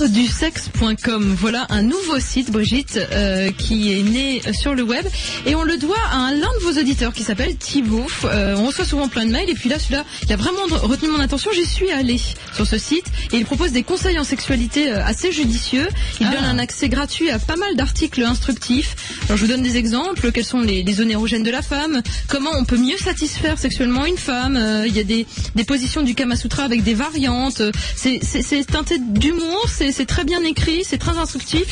l'artdusexe.com. Voilà un nouveau site, Brigitte, euh, qui est né sur le web. Et on le doit à l'un de vos auditeurs qui s'appelle Thibaut. Euh, on reçoit souvent plein de mails. Et puis là, celui-là, il a vraiment retenu mon attention. J'y suis allée sur ce site. Et il propose des conseils en sexualité euh, assez judicieux. Il donne un accès gratuit à pas mal d'articles instructifs. Alors je vous donne des exemples. Quelles sont les, les zones érogènes de la femme? Comment on peut mieux satisfaire sexuellement une femme? Euh, Il y a des, des positions du Kama Sutra avec des variantes. C'est teinté d'humour. C'est c'est très bien écrit. C'est très instructif.